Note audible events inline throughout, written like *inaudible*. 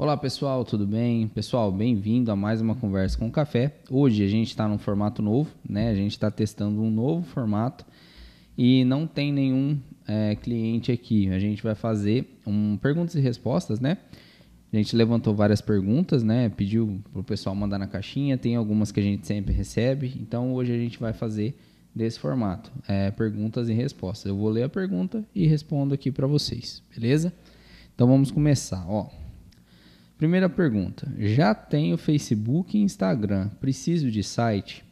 Olá pessoal, tudo bem? Pessoal, bem-vindo a mais uma conversa com café. Hoje a gente está num formato novo, né? A gente está testando um novo formato e não tem nenhum é, cliente aqui. A gente vai fazer um perguntas e respostas, né? A gente levantou várias perguntas, né? Pediu para o pessoal mandar na caixinha. Tem algumas que a gente sempre recebe. Então hoje a gente vai fazer desse formato, é, perguntas e respostas. Eu vou ler a pergunta e respondo aqui para vocês, beleza? Então vamos começar. Ó, primeira pergunta: já tenho Facebook e Instagram. Preciso de site?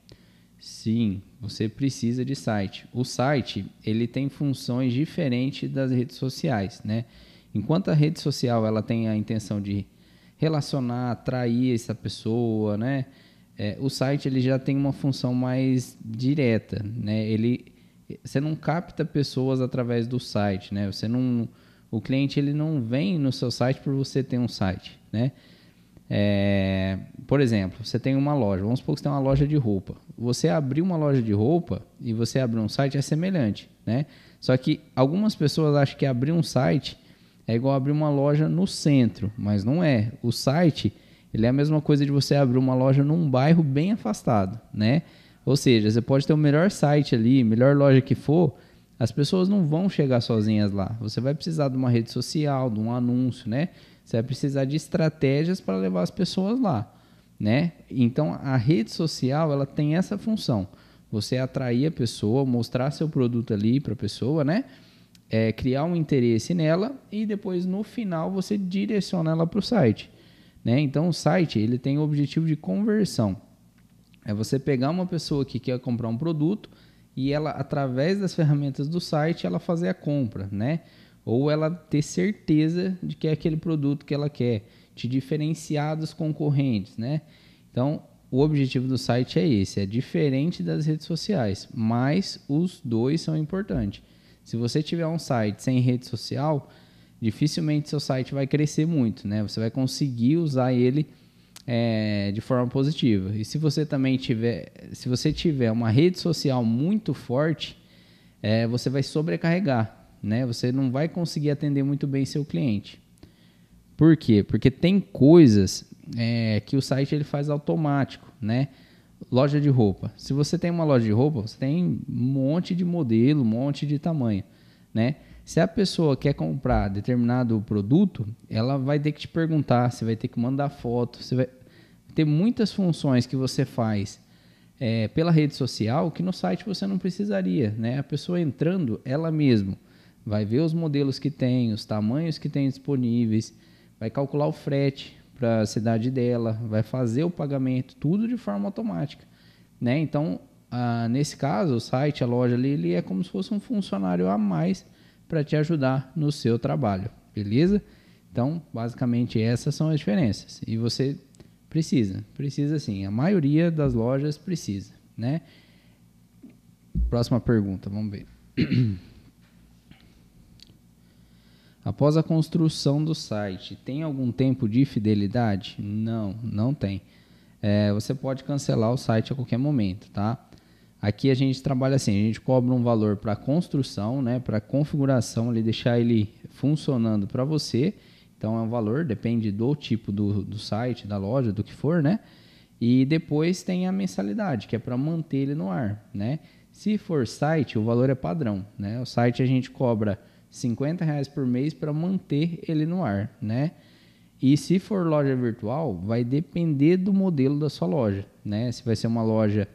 Sim, você precisa de site. O site ele tem funções diferentes das redes sociais, né? Enquanto a rede social ela tem a intenção de relacionar, atrair essa pessoa, né? É, o site ele já tem uma função mais direta, né? Ele, você não capta pessoas através do site, né? Você não, o cliente ele não vem no seu site por você ter um site, né? É, por exemplo, você tem uma loja, vamos supor que você tem uma loja de roupa. Você abrir uma loja de roupa e você abrir um site é semelhante, né? Só que algumas pessoas acham que abrir um site é igual abrir uma loja no centro, mas não é. O site ele é a mesma coisa de você abrir uma loja num bairro bem afastado, né? Ou seja, você pode ter o melhor site ali, melhor loja que for, as pessoas não vão chegar sozinhas lá. Você vai precisar de uma rede social, de um anúncio, né? Você vai precisar de estratégias para levar as pessoas lá, né? Então a rede social ela tem essa função. Você atrair a pessoa, mostrar seu produto ali para a pessoa, né? É, criar um interesse nela e depois no final você direciona ela para o site. Né? Então o site ele tem o objetivo de conversão. É você pegar uma pessoa que quer comprar um produto e ela através das ferramentas do site ela fazer a compra, né? ou ela ter certeza de que é aquele produto que ela quer, te diferenciar dos concorrentes, né? Então, o objetivo do site é esse, é diferente das redes sociais, mas os dois são importantes. Se você tiver um site sem rede social, dificilmente seu site vai crescer muito, né? Você vai conseguir usar ele é, de forma positiva. E se você também tiver, se você tiver uma rede social muito forte, é, você vai sobrecarregar né? Você não vai conseguir atender muito bem seu cliente. Por quê? Porque tem coisas é, que o site ele faz automático, né? Loja de roupa. Se você tem uma loja de roupa, você tem um monte de modelo, um monte de tamanho, né? Se a pessoa quer comprar determinado produto, ela vai ter que te perguntar, você vai ter que mandar foto, você vai ter muitas funções que você faz é, pela rede social que no site você não precisaria, né? A pessoa entrando, ela mesma vai ver os modelos que tem, os tamanhos que tem disponíveis, vai calcular o frete para a cidade dela, vai fazer o pagamento, tudo de forma automática. Né? Então, ah, nesse caso, o site, a loja ali, ele é como se fosse um funcionário a mais para te ajudar no seu trabalho, beleza? Então, basicamente, essas são as diferenças. E você precisa, precisa sim. A maioria das lojas precisa, né? Próxima pergunta, vamos ver. *clears throat* Após a construção do site, tem algum tempo de fidelidade? Não, não tem. É, você pode cancelar o site a qualquer momento, tá? Aqui a gente trabalha assim, a gente cobra um valor para construção, né, para configuração, ali, deixar ele funcionando para você. Então é um valor, depende do tipo do, do site, da loja, do que for, né? E depois tem a mensalidade, que é para manter ele no ar, né? Se for site, o valor é padrão, né? O site a gente cobra 50 reais por mês para manter ele no ar, né? E se for loja virtual, vai depender do modelo da sua loja, né? Se vai ser uma loja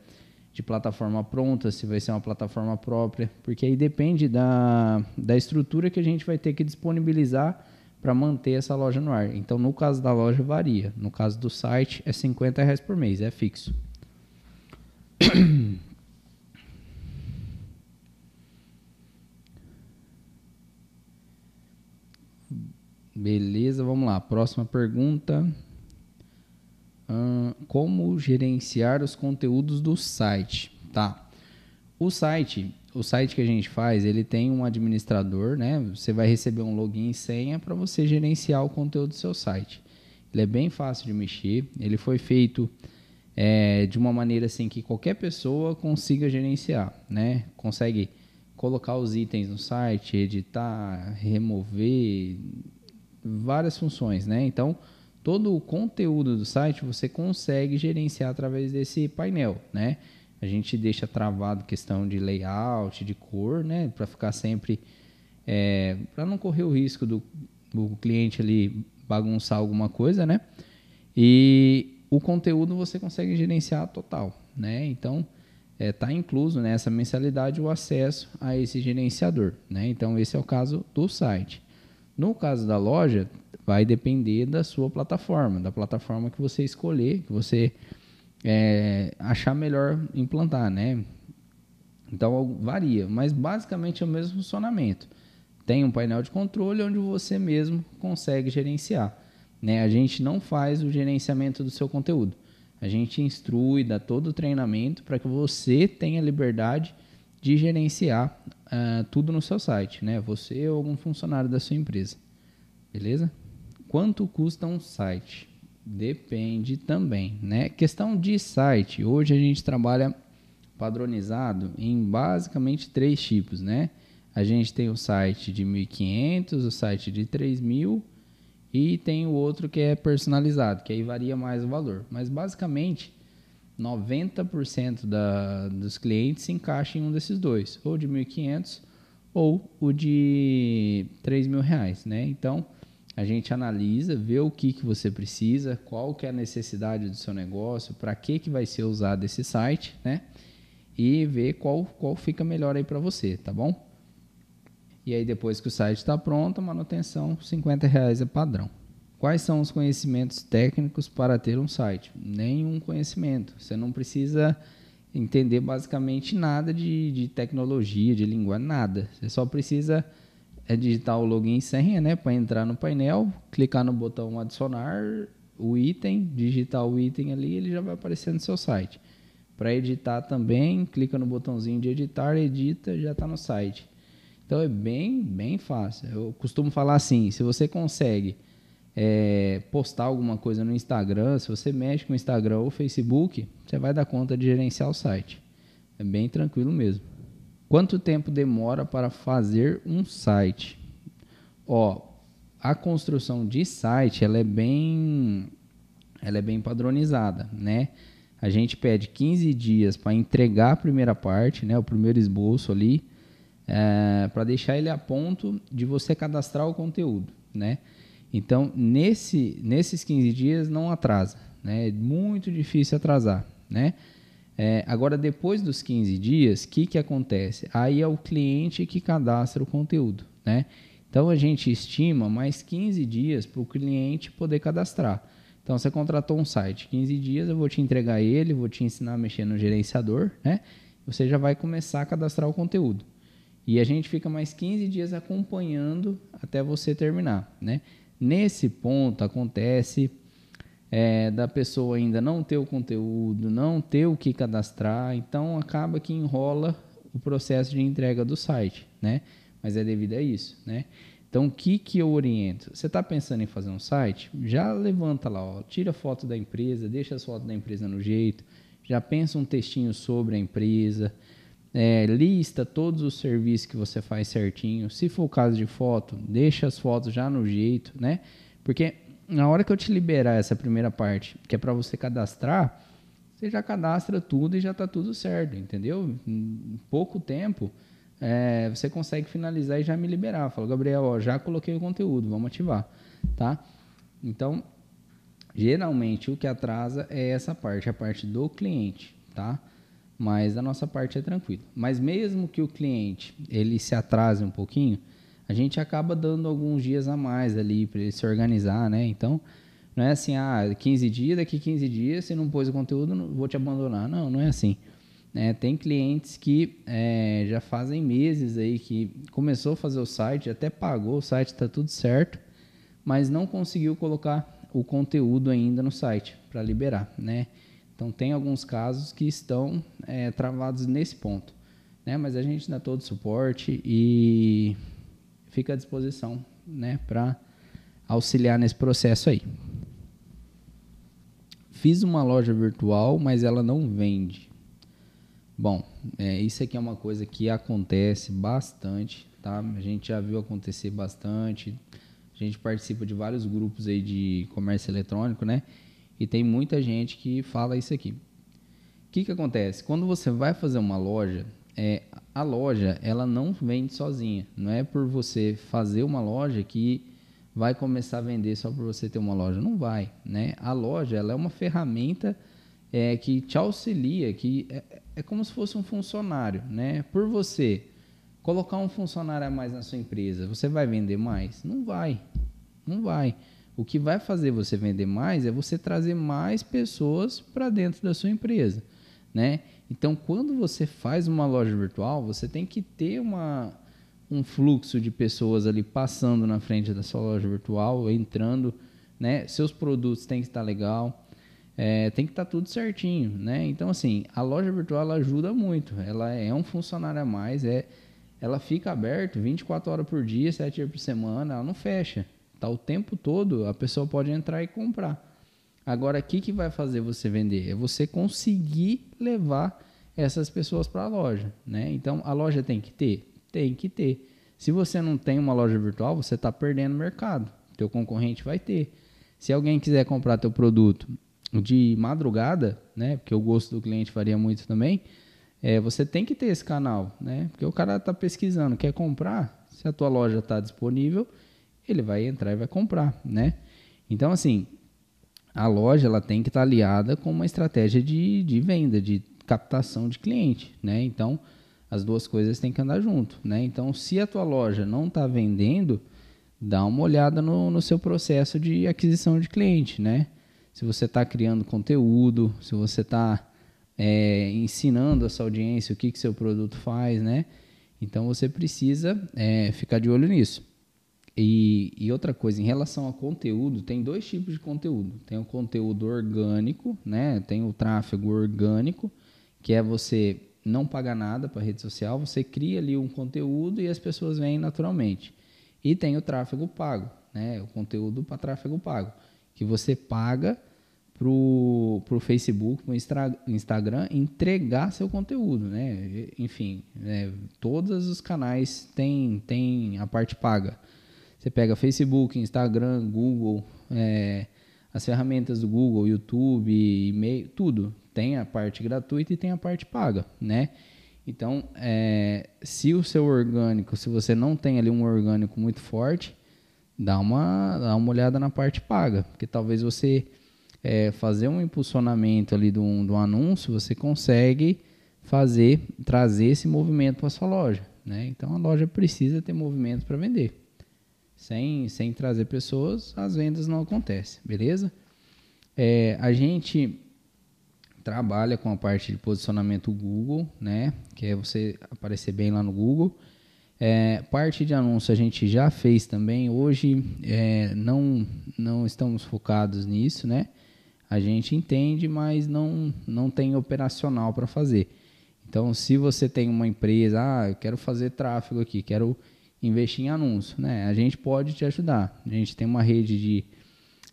de plataforma pronta, se vai ser uma plataforma própria, porque aí depende da, da estrutura que a gente vai ter que disponibilizar para manter essa loja no ar. Então, no caso da loja, varia. No caso do site, é 50 reais por mês, é fixo. *coughs* Beleza, vamos lá. Próxima pergunta. Como gerenciar os conteúdos do site? Tá. O site, o site que a gente faz, ele tem um administrador, né? Você vai receber um login e senha para você gerenciar o conteúdo do seu site. Ele é bem fácil de mexer. Ele foi feito é, de uma maneira assim que qualquer pessoa consiga gerenciar, né? Consegue colocar os itens no site, editar, remover, várias funções, né? Então, todo o conteúdo do site você consegue gerenciar através desse painel, né? A gente deixa travado questão de layout, de cor, né? Para ficar sempre, é, para não correr o risco do, do cliente ali bagunçar alguma coisa, né? E o conteúdo você consegue gerenciar total, né? Então está é, tá incluso nessa mensalidade o acesso a esse gerenciador, né? Então esse é o caso do site. No caso da loja, vai depender da sua plataforma, da plataforma que você escolher, que você é, achar melhor implantar, né? Então varia, mas basicamente é o mesmo funcionamento. Tem um painel de controle onde você mesmo consegue gerenciar. Né? A gente não faz o gerenciamento do seu conteúdo. A gente instrui, dá todo o treinamento para que você tenha liberdade de gerenciar uh, tudo no seu site, né? Você ou algum funcionário da sua empresa. Beleza? Quanto custa um site? Depende também, né? Questão de site. Hoje a gente trabalha padronizado em basicamente três tipos, né? A gente tem o site de 1.500, o site de 3.000 e tem o outro que é personalizado, que aí varia mais o valor. Mas basicamente 90% da, dos clientes se encaixa em um desses dois, ou de 1.500 ou o de 3 mil reais, né? Então a gente analisa, vê o que, que você precisa, qual que é a necessidade do seu negócio, para que, que vai ser usado esse site, né? E ver qual, qual fica melhor aí para você, tá bom? E aí depois que o site está pronto, a manutenção 50 reais é padrão. Quais são os conhecimentos técnicos para ter um site? Nenhum conhecimento. Você não precisa entender basicamente nada de, de tecnologia, de linguagem, nada. Você só precisa é digitar o login e senha, né, para entrar no painel, clicar no botão adicionar o item, digitar o item ali, ele já vai aparecer no seu site. Para editar também, clica no botãozinho de editar, edita, já está no site. Então é bem, bem fácil. Eu costumo falar assim: se você consegue é, postar alguma coisa no Instagram, se você mexe com o Instagram ou Facebook, você vai dar conta de gerenciar o site. É bem tranquilo mesmo. Quanto tempo demora para fazer um site? Ó, a construção de site ela é bem, ela é bem padronizada, né? A gente pede 15 dias para entregar a primeira parte, né? O primeiro esboço ali, é, para deixar ele a ponto de você cadastrar o conteúdo, né? Então, nesse, nesses 15 dias não atrasa, né? É muito difícil atrasar, né? É, agora, depois dos 15 dias, o que, que acontece? Aí é o cliente que cadastra o conteúdo, né? Então, a gente estima mais 15 dias para o cliente poder cadastrar. Então, você contratou um site, 15 dias eu vou te entregar ele, vou te ensinar a mexer no gerenciador, né? Você já vai começar a cadastrar o conteúdo. E a gente fica mais 15 dias acompanhando até você terminar, né? Nesse ponto acontece é, da pessoa ainda não ter o conteúdo, não ter o que cadastrar, então acaba que enrola o processo de entrega do site, né? Mas é devido a isso, né? Então, o que, que eu oriento? Você está pensando em fazer um site? Já levanta lá, ó, tira foto da empresa, deixa as fotos da empresa no jeito, já pensa um textinho sobre a empresa, é, lista todos os serviços que você faz certinho. Se for o caso de foto, deixa as fotos já no jeito, né? Porque na hora que eu te liberar essa primeira parte, que é para você cadastrar, você já cadastra tudo e já está tudo certo, entendeu? Em pouco tempo, é, você consegue finalizar e já me liberar. Fala, Gabriel, ó, já coloquei o conteúdo, vamos ativar, tá? Então, geralmente o que atrasa é essa parte, a parte do cliente, tá? Mas a nossa parte é tranquila. Mas mesmo que o cliente ele se atrase um pouquinho, a gente acaba dando alguns dias a mais ali para ele se organizar, né? Então, não é assim, ah, 15 dias, daqui 15 dias, se não pôs o conteúdo, não, vou te abandonar. Não, não é assim. É, tem clientes que é, já fazem meses aí que começou a fazer o site, até pagou o site, está tudo certo, mas não conseguiu colocar o conteúdo ainda no site para liberar, né? Então tem alguns casos que estão é, travados nesse ponto, né? Mas a gente dá todo o suporte e fica à disposição né, para auxiliar nesse processo aí. Fiz uma loja virtual, mas ela não vende. Bom, é, isso aqui é uma coisa que acontece bastante, tá? A gente já viu acontecer bastante, A gente participa de vários grupos aí de comércio eletrônico, né? E tem muita gente que fala isso aqui. O que, que acontece? Quando você vai fazer uma loja, é, a loja ela não vende sozinha. Não é por você fazer uma loja que vai começar a vender só por você ter uma loja. Não vai, né? A loja ela é uma ferramenta é, que te auxilia, que é, é como se fosse um funcionário, né? Por você colocar um funcionário a mais na sua empresa, você vai vender mais? Não vai, não vai. O que vai fazer você vender mais é você trazer mais pessoas para dentro da sua empresa, né? Então, quando você faz uma loja virtual, você tem que ter uma, um fluxo de pessoas ali passando na frente da sua loja virtual, entrando, né? Seus produtos têm que estar legal, é, tem que estar tudo certinho, né? Então, assim, a loja virtual ela ajuda muito. Ela é um funcionário a mais, é, ela fica aberta 24 horas por dia, 7 dias por semana, ela não fecha. Tá o tempo todo, a pessoa pode entrar e comprar. Agora, o que, que vai fazer você vender? É você conseguir levar essas pessoas para a loja, né? Então, a loja tem que ter? Tem que ter. Se você não tem uma loja virtual, você está perdendo mercado. Teu concorrente vai ter. Se alguém quiser comprar teu produto de madrugada, né? Porque o gosto do cliente varia muito também. É, você tem que ter esse canal, né? Porque o cara está pesquisando, quer comprar, se a tua loja está disponível, ele vai entrar e vai comprar, né? Então, assim, a loja ela tem que estar tá aliada com uma estratégia de, de venda, de captação de cliente, né? Então, as duas coisas têm que andar junto, né? Então, se a tua loja não está vendendo, dá uma olhada no, no seu processo de aquisição de cliente, né? Se você está criando conteúdo, se você está é, ensinando a sua audiência o que que seu produto faz, né? Então, você precisa é, ficar de olho nisso. E, e, outra coisa, em relação ao conteúdo, tem dois tipos de conteúdo. Tem o conteúdo orgânico, né? Tem o tráfego orgânico, que é você não pagar nada para rede social, você cria ali um conteúdo e as pessoas vêm naturalmente. E tem o tráfego pago, né? O conteúdo para tráfego pago, que você paga pro pro Facebook, pro Instagram entregar seu conteúdo, né? Enfim, né? todos os canais têm tem a parte paga. Você pega Facebook, Instagram, Google, é, as ferramentas do Google, YouTube, e-mail, tudo. Tem a parte gratuita e tem a parte paga, né? Então, é, se o seu orgânico, se você não tem ali um orgânico muito forte, dá uma, dá uma olhada na parte paga, porque talvez você é, fazer um impulsionamento ali do, do anúncio, você consegue fazer, trazer esse movimento para sua loja, né? Então, a loja precisa ter movimento para vender. Sem, sem trazer pessoas, as vendas não acontecem, beleza? É, a gente trabalha com a parte de posicionamento Google, né? Que é você aparecer bem lá no Google. É, parte de anúncio a gente já fez também. Hoje é, não, não estamos focados nisso, né? A gente entende, mas não, não tem operacional para fazer. Então, se você tem uma empresa, ah, eu quero fazer tráfego aqui, quero investir em anúncio, né? A gente pode te ajudar. A gente tem uma rede de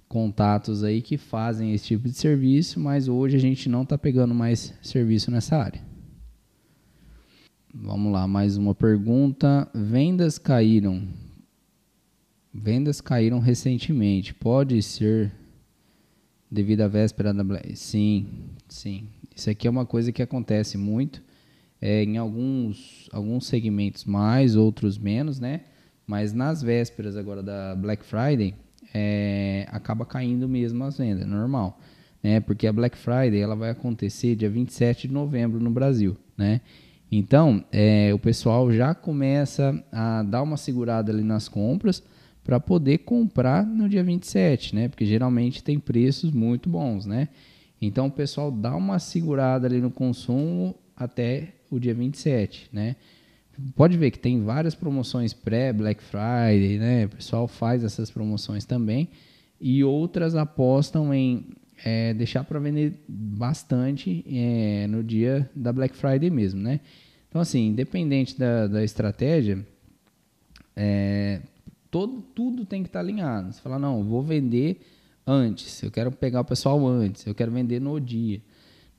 contatos aí que fazem esse tipo de serviço, mas hoje a gente não está pegando mais serviço nessa área. Vamos lá, mais uma pergunta. Vendas caíram. Vendas caíram recentemente. Pode ser devido à véspera da Black? Sim, sim. Isso aqui é uma coisa que acontece muito é, em alguns, alguns segmentos mais, outros menos, né? Mas nas vésperas agora da Black Friday, é, acaba caindo mesmo as vendas, normal. Né? Porque a Black Friday ela vai acontecer dia 27 de novembro no Brasil, né? Então, é, o pessoal já começa a dar uma segurada ali nas compras para poder comprar no dia 27, né? Porque geralmente tem preços muito bons, né? Então, o pessoal dá uma segurada ali no consumo até o dia 27, né? Pode ver que tem várias promoções pré-Black Friday, né? O pessoal faz essas promoções também. E outras apostam em é, deixar para vender bastante é, no dia da Black Friday mesmo, né? Então, assim, independente da, da estratégia, é, todo, tudo tem que estar tá alinhado. Você fala, não, vou vender antes, eu quero pegar o pessoal antes, eu quero vender no dia.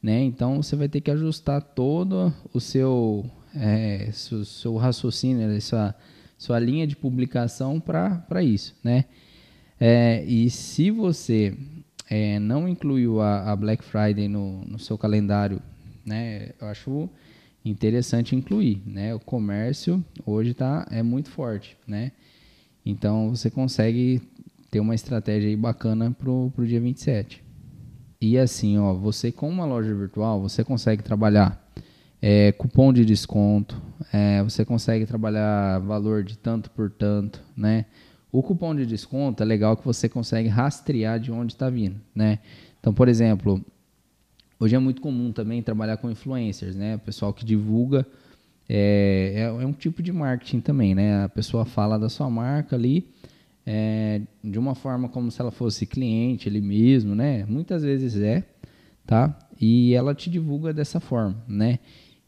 Né? Então você vai ter que ajustar todo o seu, é, seu, seu raciocínio, sua, sua linha de publicação para isso, né? É, e se você é, não incluiu a, a Black Friday no, no, seu calendário, né? Eu acho interessante incluir, né? O comércio hoje tá, é muito forte, né? Então você consegue ter uma estratégia aí bacana pro, pro dia 27. E assim, ó, você com uma loja virtual, você consegue trabalhar é, cupom de desconto, é, você consegue trabalhar valor de tanto por tanto, né? O cupom de desconto é legal que você consegue rastrear de onde está vindo, né? Então, por exemplo, hoje é muito comum também trabalhar com influencers, né? O pessoal que divulga é, é, é um tipo de marketing também, né? A pessoa fala da sua marca ali é, de uma forma como se ela fosse cliente ele mesmo, né? Muitas vezes é, tá? E ela te divulga dessa forma, né?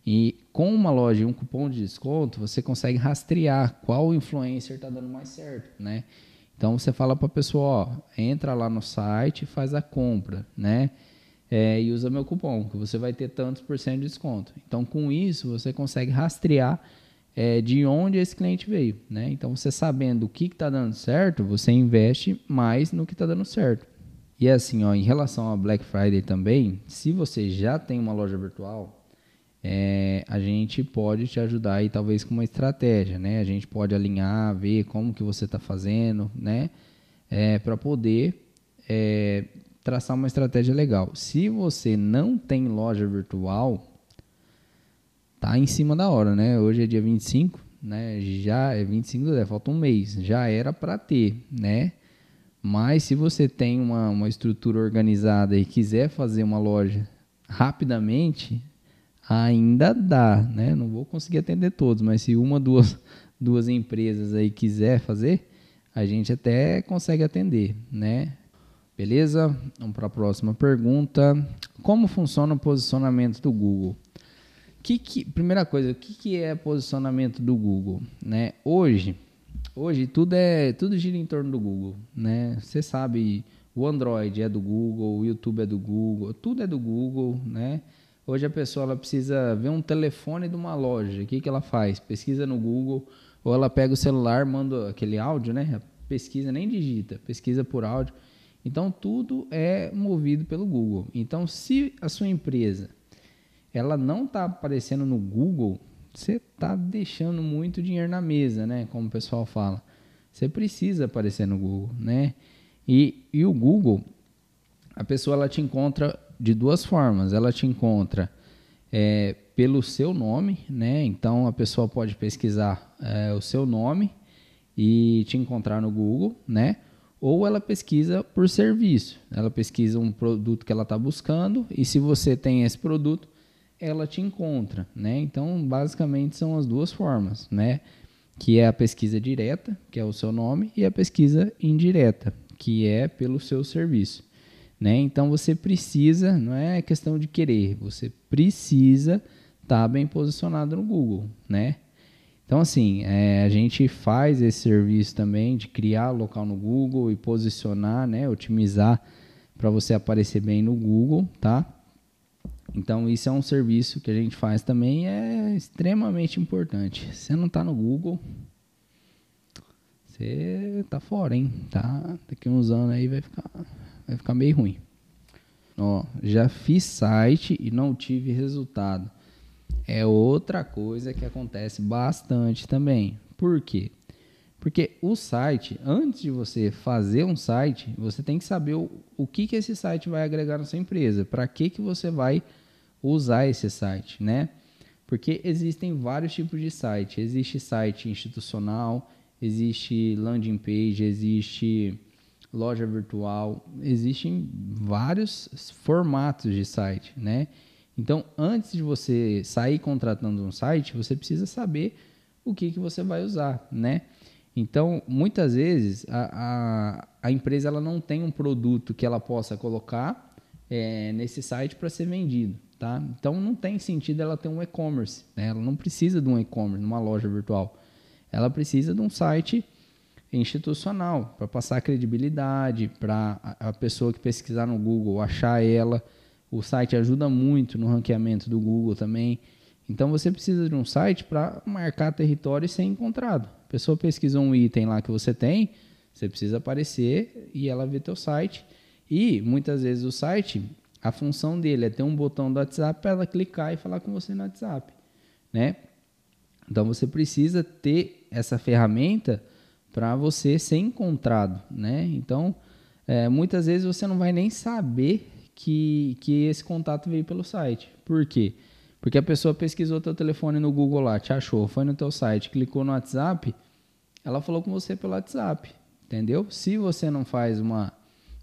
E com uma loja e um cupom de desconto, você consegue rastrear qual influencer está dando mais certo, né? Então você fala para a pessoa, ó, entra lá no site faz a compra, né? É, e usa meu cupom, que você vai ter tantos por cento de desconto. Então com isso você consegue rastrear é, de onde esse cliente veio, né? Então você sabendo o que está dando certo, você investe mais no que está dando certo. E assim, ó, em relação a Black Friday também, se você já tem uma loja virtual, é, a gente pode te ajudar aí talvez com uma estratégia, né? A gente pode alinhar, ver como que você está fazendo, né? É, para poder é, traçar uma estratégia legal. Se você não tem loja virtual, tá em cima da hora, né? Hoje é dia 25, né? Já é 25 do 10, falta um mês. Já era para ter, né? Mas se você tem uma, uma estrutura organizada e quiser fazer uma loja rapidamente, ainda dá, né? Não vou conseguir atender todos, mas se uma, duas, duas empresas aí quiser fazer, a gente até consegue atender, né? Beleza? Vamos para a próxima pergunta. Como funciona o posicionamento do Google? Que que, primeira coisa, o que, que é posicionamento do Google? Né? Hoje, hoje tudo é tudo gira em torno do Google, né? Você sabe, o Android é do Google, o YouTube é do Google, tudo é do Google, né? Hoje a pessoa ela precisa ver um telefone de uma loja. O que, que ela faz? Pesquisa no Google, ou ela pega o celular, manda aquele áudio, né? Pesquisa, nem digita, pesquisa por áudio. Então tudo é movido pelo Google. Então, se a sua empresa ela não está aparecendo no Google, você está deixando muito dinheiro na mesa, né? Como o pessoal fala. Você precisa aparecer no Google, né? E, e o Google, a pessoa ela te encontra de duas formas. Ela te encontra é, pelo seu nome, né? Então a pessoa pode pesquisar é, o seu nome e te encontrar no Google, né? Ou ela pesquisa por serviço. Ela pesquisa um produto que ela está buscando e se você tem esse produto, ela te encontra, né? Então basicamente são as duas formas, né? Que é a pesquisa direta, que é o seu nome, e a pesquisa indireta, que é pelo seu serviço. Né? Então você precisa, não é questão de querer, você precisa estar tá bem posicionado no Google, né? Então assim, é, a gente faz esse serviço também de criar local no Google e posicionar, né, otimizar para você aparecer bem no Google, tá? Então isso é um serviço que a gente faz também é extremamente importante. Você não está no Google, você tá fora, hein? Tá? Daqui uns anos aí vai ficar vai ficar meio ruim. Ó, já fiz site e não tive resultado. É outra coisa que acontece bastante também. Por quê? Porque o site, antes de você fazer um site, você tem que saber o, o que, que esse site vai agregar na sua empresa. Para que, que você vai usar esse site, né? Porque existem vários tipos de site. Existe site institucional, existe landing page, existe loja virtual, existem vários formatos de site, né? Então, antes de você sair contratando um site, você precisa saber o que, que você vai usar, né? Então, muitas vezes, a, a, a empresa ela não tem um produto que ela possa colocar é, nesse site para ser vendido, tá? Então, não tem sentido ela ter um e-commerce, né? Ela não precisa de um e-commerce, numa loja virtual. Ela precisa de um site institucional, para passar credibilidade, para a pessoa que pesquisar no Google achar ela. O site ajuda muito no ranqueamento do Google também. Então você precisa de um site para marcar território e ser encontrado. A pessoa pesquisa um item lá que você tem, você precisa aparecer e ela vê teu site. E muitas vezes o site, a função dele é ter um botão do WhatsApp para ela clicar e falar com você no WhatsApp, né? Então você precisa ter essa ferramenta para você ser encontrado, né? Então é, muitas vezes você não vai nem saber que, que esse contato veio pelo site. Por quê? Porque a pessoa pesquisou teu telefone no Google lá, te achou, foi no teu site, clicou no WhatsApp, ela falou com você pelo WhatsApp, entendeu? Se você não faz uma,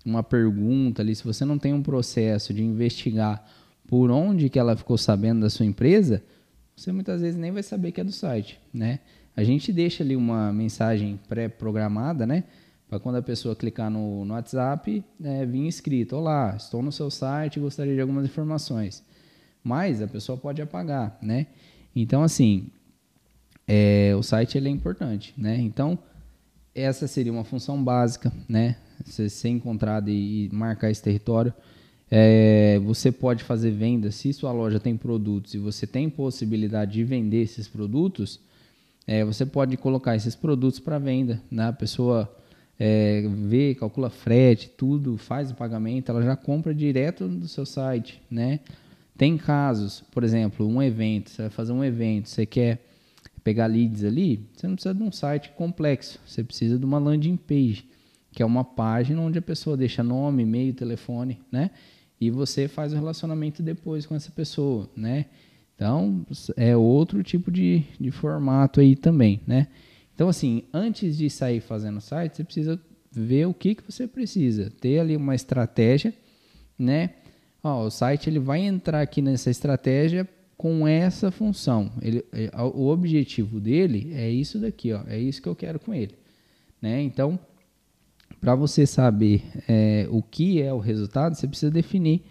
uma pergunta ali, se você não tem um processo de investigar por onde que ela ficou sabendo da sua empresa, você muitas vezes nem vai saber que é do site, né? A gente deixa ali uma mensagem pré-programada, né? Para quando a pessoa clicar no, no WhatsApp, é, vir escrito: Olá, estou no seu site, gostaria de algumas informações. Mas a pessoa pode apagar, né? Então, assim, é, o site ele é importante, né? Então, essa seria uma função básica, né? Você ser encontrado e, e marcar esse território. É, você pode fazer venda, se sua loja tem produtos e você tem possibilidade de vender esses produtos, é, você pode colocar esses produtos para venda. Né? A pessoa é, vê, calcula frete, tudo, faz o pagamento, ela já compra direto do seu site. Né? Tem casos, por exemplo, um evento, você vai fazer um evento, você quer pegar leads ali, você não precisa de um site complexo, você precisa de uma landing page, que é uma página onde a pessoa deixa nome, e-mail, telefone, né? e você faz o relacionamento depois com essa pessoa, né? Então, é outro tipo de, de formato aí também, né? Então, assim, antes de sair fazendo site, você precisa ver o que, que você precisa. Ter ali uma estratégia, né? Ó, o site ele vai entrar aqui nessa estratégia com essa função. Ele, é, o objetivo dele é isso daqui, ó. É isso que eu quero com ele, né? Então, para você saber é, o que é o resultado, você precisa definir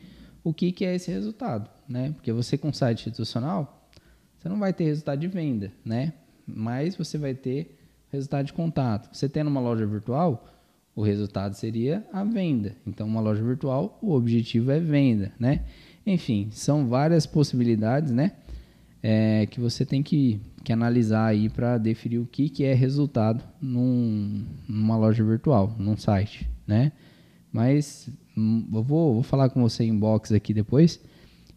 o que, que é esse resultado, né? Porque você com site institucional, você não vai ter resultado de venda, né? Mas você vai ter resultado de contato. Você tendo uma loja virtual, o resultado seria a venda. Então, uma loja virtual, o objetivo é venda, né? Enfim, são várias possibilidades, né? É, que você tem que que analisar aí para definir o que, que é resultado num, numa loja virtual, num site, né? Mas hum, eu vou, vou falar com você em box aqui depois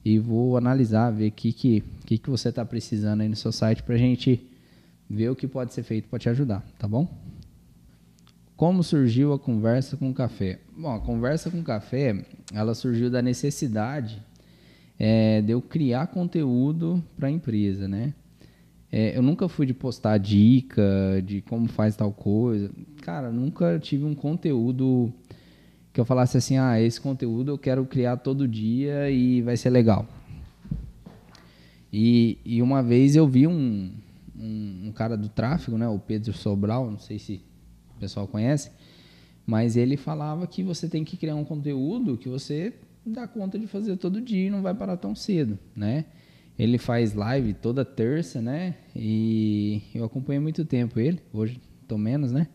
e vou analisar, ver o que, que, que, que você está precisando aí no seu site para a gente ver o que pode ser feito para te ajudar, tá bom? Como surgiu a conversa com o café? Bom, a conversa com o café, ela surgiu da necessidade é, de eu criar conteúdo para a empresa, né? É, eu nunca fui de postar dica de como faz tal coisa. Cara, nunca tive um conteúdo que eu falasse assim: ah, esse conteúdo eu quero criar todo dia e vai ser legal. E, e uma vez eu vi um, um, um, cara do tráfego, né, o Pedro Sobral, não sei se o pessoal conhece, mas ele falava que você tem que criar um conteúdo que você dá conta de fazer todo dia e não vai parar tão cedo, né? Ele faz live toda terça, né? E eu acompanhei muito tempo ele, hoje tô menos, né?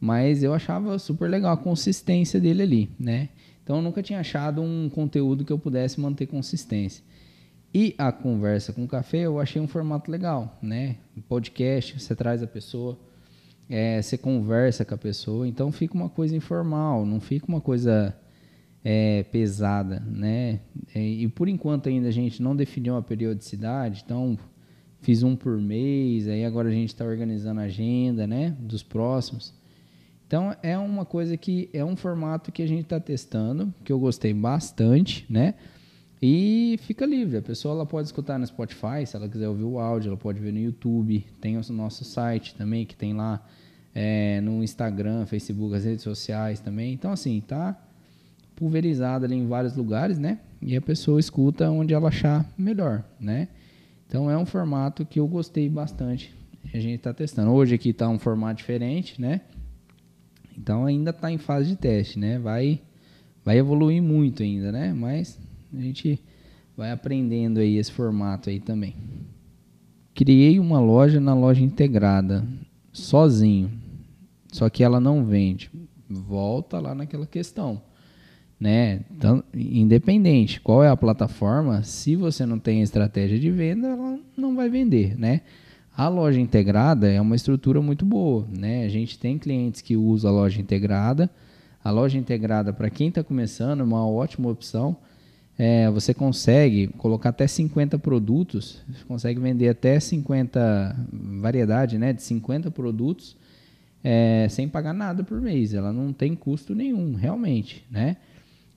Mas eu achava super legal a consistência dele ali, né? Então eu nunca tinha achado um conteúdo que eu pudesse manter consistência. E a conversa com o café eu achei um formato legal, né? Podcast, você traz a pessoa, é, você conversa com a pessoa, então fica uma coisa informal, não fica uma coisa é, pesada, né? É, e por enquanto ainda a gente não definiu a periodicidade, então fiz um por mês, aí agora a gente está organizando a agenda, né? Dos próximos. Então é uma coisa que é um formato que a gente está testando, que eu gostei bastante, né? E fica livre, a pessoa ela pode escutar no Spotify, se ela quiser ouvir o áudio, ela pode ver no YouTube, tem o nosso site também, que tem lá é, no Instagram, Facebook, as redes sociais também. Então, assim, tá pulverizada ali em vários lugares, né? E a pessoa escuta onde ela achar melhor, né? Então é um formato que eu gostei bastante. A gente está testando. Hoje aqui está um formato diferente, né? Então ainda está em fase de teste, né? Vai, vai evoluir muito ainda, né? Mas a gente vai aprendendo aí esse formato aí também. Criei uma loja na loja integrada, sozinho. Só que ela não vende. Volta lá naquela questão né? Então, independente qual é a plataforma, se você não tem estratégia de venda, ela não vai vender, né? A loja integrada é uma estrutura muito boa, né? A gente tem clientes que usam a loja integrada. A loja integrada, para quem está começando, é uma ótima opção. É, você consegue colocar até 50 produtos, consegue vender até 50 variedade, né? De 50 produtos é, sem pagar nada por mês. Ela não tem custo nenhum, realmente, né?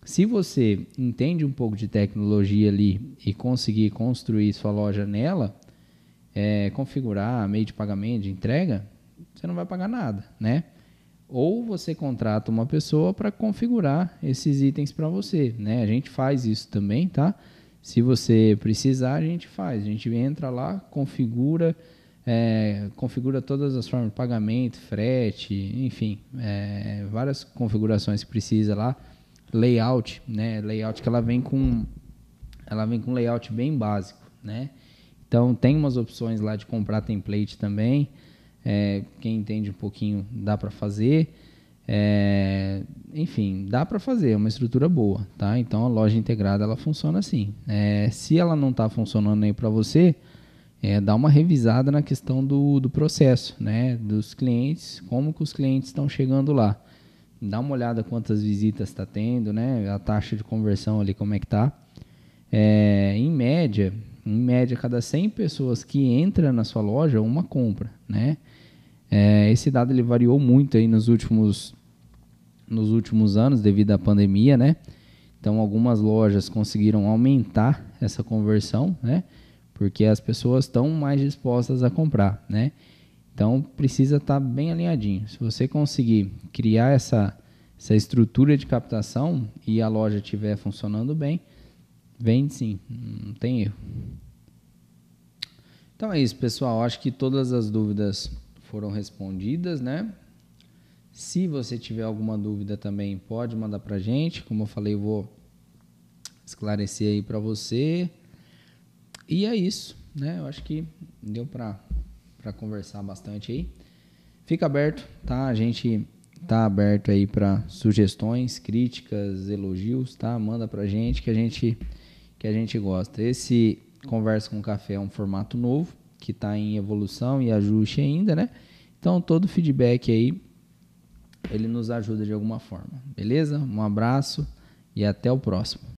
Se você entende um pouco de tecnologia ali e conseguir construir sua loja nela, é, configurar meio de pagamento, de entrega, você não vai pagar nada, né? Ou você contrata uma pessoa para configurar esses itens para você, né? A gente faz isso também, tá? Se você precisar, a gente faz. A gente entra lá, configura, é, configura todas as formas de pagamento, frete, enfim, é, várias configurações que precisa lá layout, né? Layout que ela vem com ela vem com layout bem básico, né? Então tem umas opções lá de comprar template também. É, quem entende um pouquinho dá para fazer. É, enfim, dá para fazer, é uma estrutura boa, tá? Então a loja integrada ela funciona assim. É, se ela não está funcionando aí para você, é, dá uma revisada na questão do, do processo, né? Dos clientes, como que os clientes estão chegando lá dá uma olhada quantas visitas está tendo, né? A taxa de conversão ali como é que tá. É, em média, em média, cada 100 pessoas que entram na sua loja, uma compra, né? É, esse dado ele variou muito aí nos últimos, nos últimos anos devido à pandemia, né? Então, algumas lojas conseguiram aumentar essa conversão, né? Porque as pessoas estão mais dispostas a comprar, né? Então precisa estar tá bem alinhadinho. Se você conseguir criar essa, essa estrutura de captação e a loja estiver funcionando bem, vende sim, não tem erro. Então é isso, pessoal. Acho que todas as dúvidas foram respondidas, né? Se você tiver alguma dúvida também, pode mandar para gente. Como eu falei, eu vou esclarecer aí para você. E é isso, né? Eu acho que deu para para conversar bastante aí. Fica aberto, tá? A gente tá aberto aí para sugestões, críticas, elogios, tá? Manda pra gente que a gente que a gente gosta. Esse conversa com café é um formato novo que está em evolução e ajuste ainda, né? Então todo feedback aí ele nos ajuda de alguma forma. Beleza? Um abraço e até o próximo.